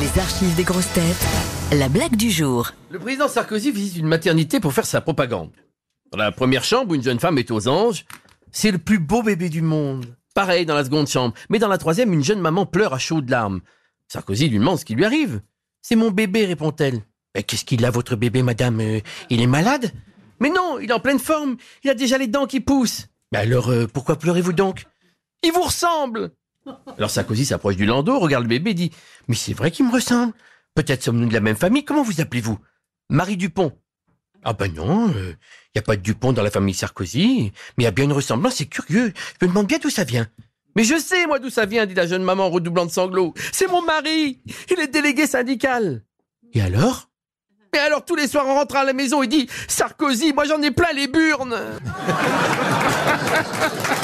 Les archives des grosses têtes. La blague du jour. Le président Sarkozy visite une maternité pour faire sa propagande. Dans la première chambre une jeune femme est aux anges, c'est le plus beau bébé du monde. Pareil dans la seconde chambre. Mais dans la troisième, une jeune maman pleure à chaudes larmes. Sarkozy lui demande ce qui lui arrive. C'est mon bébé, répond-elle. Mais qu'est-ce qu'il a, votre bébé, madame Euh, Il est malade? Mais non, il est en pleine forme. Il a déjà les dents qui poussent. Mais alors, euh, pourquoi pleurez-vous donc? Il vous ressemble Alors Sarkozy s'approche du landau, regarde le bébé et dit Mais c'est vrai qu'il me ressemble. Peut-être sommes-nous de la même famille. Comment vous appelez-vous? Marie Dupont. Ah ben non, il n'y a pas de Dupont dans la famille Sarkozy, mais il y a bien une ressemblance, c'est curieux. Je me demande bien d'où ça vient. Mais je sais, moi, d'où ça vient, dit la jeune maman en redoublant de sanglots. C'est mon mari Il est délégué syndical. Et alors? Et alors, tous les soirs, en rentrant à la maison, il dit « Sarkozy, moi j'en ai plein les burnes !»